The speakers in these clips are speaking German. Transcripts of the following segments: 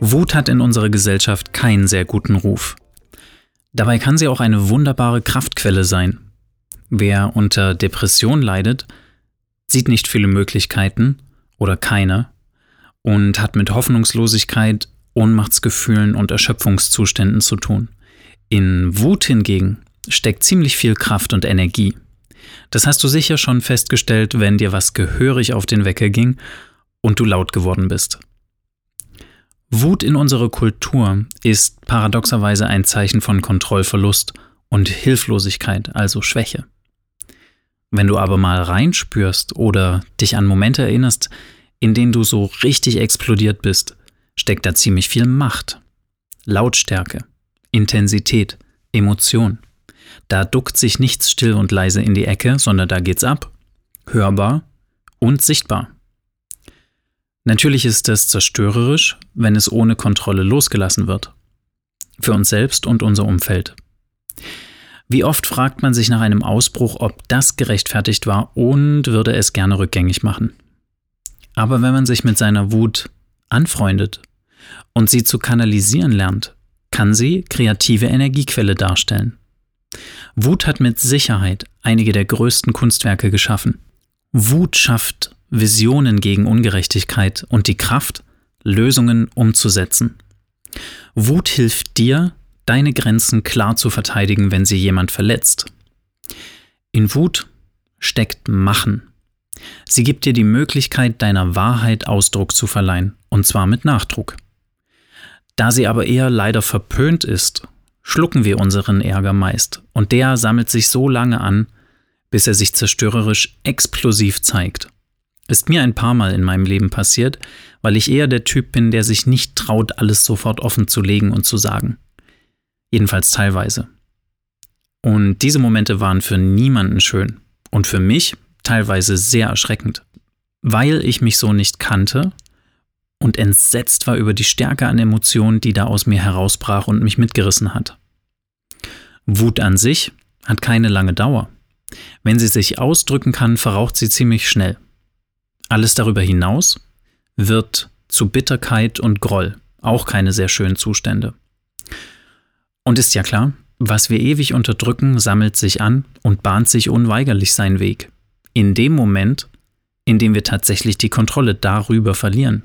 Wut hat in unserer Gesellschaft keinen sehr guten Ruf. Dabei kann sie auch eine wunderbare Kraftquelle sein. Wer unter Depression leidet, sieht nicht viele Möglichkeiten oder keine und hat mit Hoffnungslosigkeit, Ohnmachtsgefühlen und Erschöpfungszuständen zu tun. In Wut hingegen steckt ziemlich viel Kraft und Energie. Das hast du sicher schon festgestellt, wenn dir was gehörig auf den Wecker ging und du laut geworden bist. Wut in unserer Kultur ist paradoxerweise ein Zeichen von Kontrollverlust und Hilflosigkeit, also Schwäche. Wenn du aber mal reinspürst oder dich an Momente erinnerst, in denen du so richtig explodiert bist, steckt da ziemlich viel Macht, Lautstärke, Intensität, Emotion. Da duckt sich nichts still und leise in die Ecke, sondern da geht's ab, hörbar und sichtbar. Natürlich ist es zerstörerisch, wenn es ohne Kontrolle losgelassen wird. Für uns selbst und unser Umfeld. Wie oft fragt man sich nach einem Ausbruch, ob das gerechtfertigt war und würde es gerne rückgängig machen. Aber wenn man sich mit seiner Wut anfreundet und sie zu kanalisieren lernt, kann sie kreative Energiequelle darstellen. Wut hat mit Sicherheit einige der größten Kunstwerke geschaffen. Wut schafft Visionen gegen Ungerechtigkeit und die Kraft, Lösungen umzusetzen. Wut hilft dir, deine Grenzen klar zu verteidigen, wenn sie jemand verletzt. In Wut steckt Machen. Sie gibt dir die Möglichkeit, deiner Wahrheit Ausdruck zu verleihen, und zwar mit Nachdruck. Da sie aber eher leider verpönt ist, schlucken wir unseren Ärger meist, und der sammelt sich so lange an, bis er sich zerstörerisch explosiv zeigt. Ist mir ein paar Mal in meinem Leben passiert, weil ich eher der Typ bin, der sich nicht traut, alles sofort offen zu legen und zu sagen. Jedenfalls teilweise. Und diese Momente waren für niemanden schön und für mich teilweise sehr erschreckend, weil ich mich so nicht kannte und entsetzt war über die Stärke an Emotionen, die da aus mir herausbrach und mich mitgerissen hat. Wut an sich hat keine lange Dauer. Wenn sie sich ausdrücken kann, verraucht sie ziemlich schnell. Alles darüber hinaus wird zu Bitterkeit und Groll, auch keine sehr schönen Zustände. Und ist ja klar, was wir ewig unterdrücken, sammelt sich an und bahnt sich unweigerlich seinen Weg. In dem Moment, in dem wir tatsächlich die Kontrolle darüber verlieren.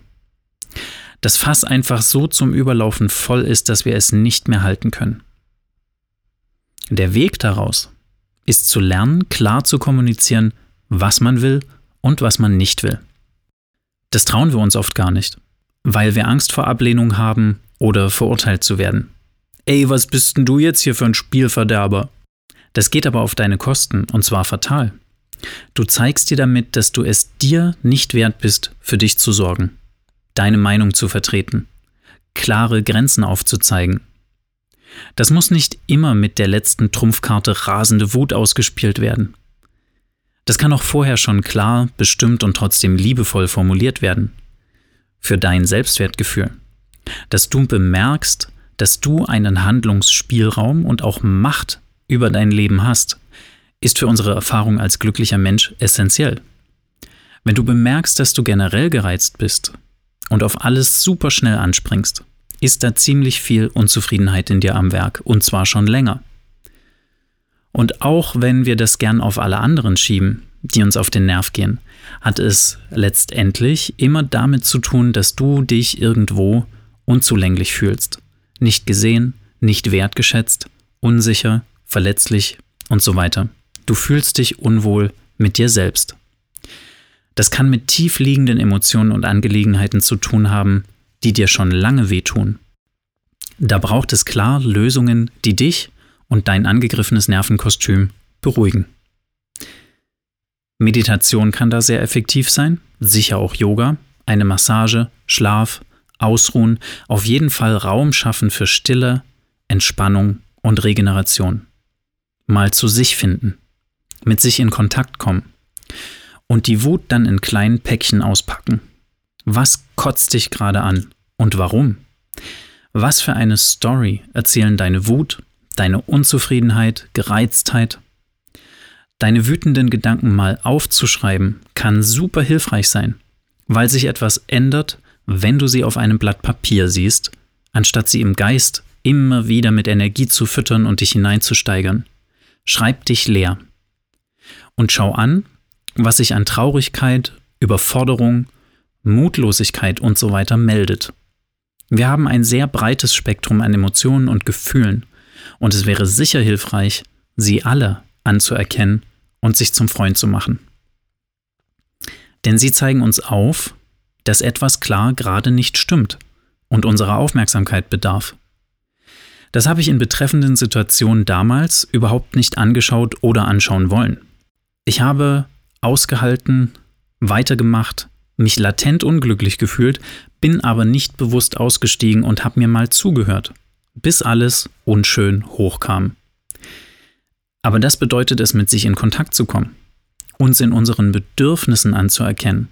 Das Fass einfach so zum Überlaufen voll ist, dass wir es nicht mehr halten können. Der Weg daraus ist zu lernen, klar zu kommunizieren, was man will und was man nicht will. Das trauen wir uns oft gar nicht, weil wir Angst vor Ablehnung haben oder verurteilt zu werden. Ey, was bist denn du jetzt hier für ein Spielverderber? Das geht aber auf deine Kosten und zwar fatal. Du zeigst dir damit, dass du es dir nicht wert bist, für dich zu sorgen, deine Meinung zu vertreten, klare Grenzen aufzuzeigen. Das muss nicht immer mit der letzten Trumpfkarte rasende Wut ausgespielt werden. Das kann auch vorher schon klar, bestimmt und trotzdem liebevoll formuliert werden. Für dein Selbstwertgefühl. Dass du bemerkst, dass du einen Handlungsspielraum und auch Macht über dein Leben hast, ist für unsere Erfahrung als glücklicher Mensch essentiell. Wenn du bemerkst, dass du generell gereizt bist und auf alles super schnell anspringst, ist da ziemlich viel Unzufriedenheit in dir am Werk und zwar schon länger. Und auch wenn wir das gern auf alle anderen schieben, die uns auf den Nerv gehen, hat es letztendlich immer damit zu tun, dass du dich irgendwo unzulänglich fühlst. Nicht gesehen, nicht wertgeschätzt, unsicher, verletzlich und so weiter. Du fühlst dich unwohl mit dir selbst. Das kann mit tief liegenden Emotionen und Angelegenheiten zu tun haben, die dir schon lange wehtun. Da braucht es klar Lösungen, die dich und dein angegriffenes Nervenkostüm beruhigen. Meditation kann da sehr effektiv sein, sicher auch Yoga, eine Massage, Schlaf, ausruhen, auf jeden Fall Raum schaffen für Stille, Entspannung und Regeneration. Mal zu sich finden, mit sich in Kontakt kommen und die Wut dann in kleinen Päckchen auspacken. Was kotzt dich gerade an und warum? Was für eine Story erzählen deine Wut, deine Unzufriedenheit, Gereiztheit? Deine wütenden Gedanken mal aufzuschreiben kann super hilfreich sein, weil sich etwas ändert, wenn du sie auf einem Blatt Papier siehst, anstatt sie im Geist immer wieder mit Energie zu füttern und dich hineinzusteigern. Schreib dich leer. Und schau an, was sich an Traurigkeit, Überforderung, Mutlosigkeit und so meldet. Wir haben ein sehr breites Spektrum an Emotionen und Gefühlen und es wäre sicher hilfreich, sie alle anzuerkennen und sich zum Freund zu machen. Denn sie zeigen uns auf, dass etwas klar gerade nicht stimmt und unserer Aufmerksamkeit bedarf. Das habe ich in betreffenden Situationen damals überhaupt nicht angeschaut oder anschauen wollen. Ich habe ausgehalten, weitergemacht, mich latent unglücklich gefühlt, bin aber nicht bewusst ausgestiegen und habe mir mal zugehört, bis alles unschön hochkam. Aber das bedeutet es, mit sich in Kontakt zu kommen, uns in unseren Bedürfnissen anzuerkennen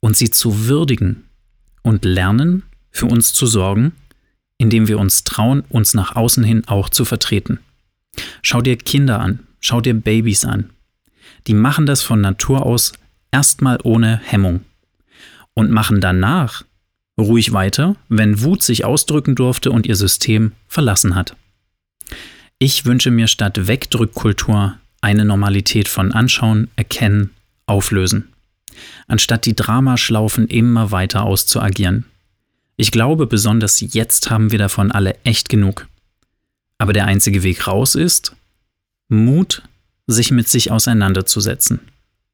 und sie zu würdigen und lernen, für uns zu sorgen, indem wir uns trauen, uns nach außen hin auch zu vertreten. Schau dir Kinder an, schau dir Babys an. Die machen das von Natur aus erstmal ohne Hemmung und machen danach ruhig weiter, wenn Wut sich ausdrücken durfte und ihr System verlassen hat. Ich wünsche mir statt Wegdrückkultur eine Normalität von Anschauen, Erkennen, Auflösen, anstatt die Dramaschlaufen immer weiter auszuagieren. Ich glaube, besonders jetzt haben wir davon alle echt genug. Aber der einzige Weg raus ist Mut, sich mit sich auseinanderzusetzen,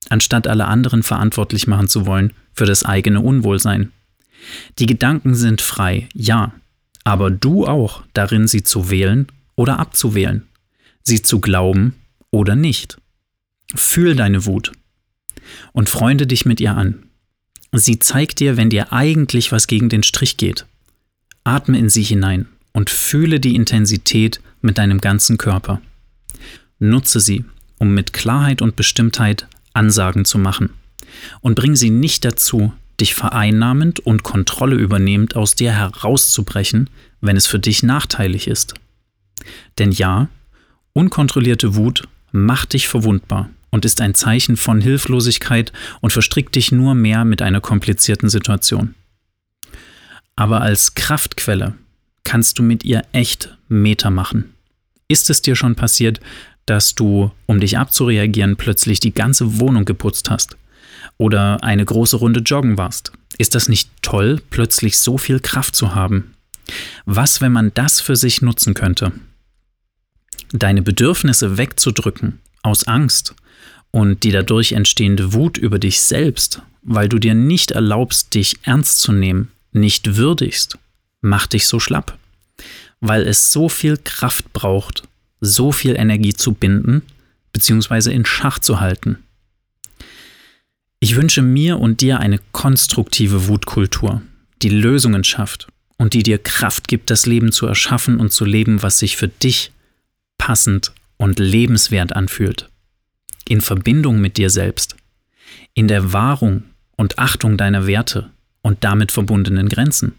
anstatt alle anderen verantwortlich machen zu wollen für das eigene Unwohlsein. Die Gedanken sind frei, ja, aber du auch darin, sie zu wählen oder abzuwählen, sie zu glauben oder nicht. Fühl deine Wut und freunde dich mit ihr an. Sie zeigt dir, wenn dir eigentlich was gegen den Strich geht. Atme in sie hinein und fühle die Intensität mit deinem ganzen Körper. Nutze sie, um mit Klarheit und Bestimmtheit Ansagen zu machen. Und bring sie nicht dazu, dich vereinnahmend und Kontrolle übernehmend aus dir herauszubrechen, wenn es für dich nachteilig ist. Denn ja, unkontrollierte Wut macht dich verwundbar und ist ein Zeichen von Hilflosigkeit und verstrickt dich nur mehr mit einer komplizierten Situation. Aber als Kraftquelle kannst du mit ihr echt Meter machen. Ist es dir schon passiert, dass du, um dich abzureagieren, plötzlich die ganze Wohnung geputzt hast? Oder eine große Runde joggen warst? Ist das nicht toll, plötzlich so viel Kraft zu haben? Was, wenn man das für sich nutzen könnte? Deine Bedürfnisse wegzudrücken, aus Angst, und die dadurch entstehende Wut über dich selbst, weil du dir nicht erlaubst, dich ernst zu nehmen, nicht würdigst, macht dich so schlapp, weil es so viel Kraft braucht, so viel Energie zu binden bzw. in Schach zu halten. Ich wünsche mir und dir eine konstruktive Wutkultur, die Lösungen schafft und die dir Kraft gibt, das Leben zu erschaffen und zu leben, was sich für dich passend und lebenswert anfühlt in Verbindung mit dir selbst, in der Wahrung und Achtung deiner Werte und damit verbundenen Grenzen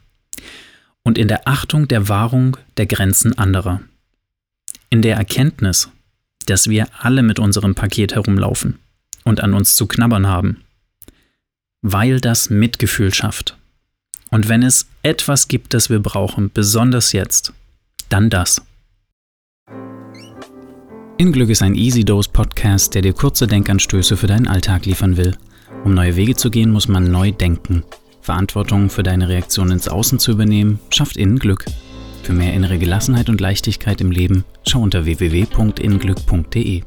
und in der Achtung der Wahrung der Grenzen anderer. In der Erkenntnis, dass wir alle mit unserem Paket herumlaufen und an uns zu knabbern haben, weil das Mitgefühl schafft. Und wenn es etwas gibt, das wir brauchen, besonders jetzt, dann das. Inglück ist ein Easy Dose Podcast, der dir kurze Denkanstöße für deinen Alltag liefern will. Um neue Wege zu gehen, muss man neu denken. Verantwortung für deine Reaktion ins Außen zu übernehmen, schafft innen Glück. Für mehr innere Gelassenheit und Leichtigkeit im Leben, schau unter www.innenglück.de.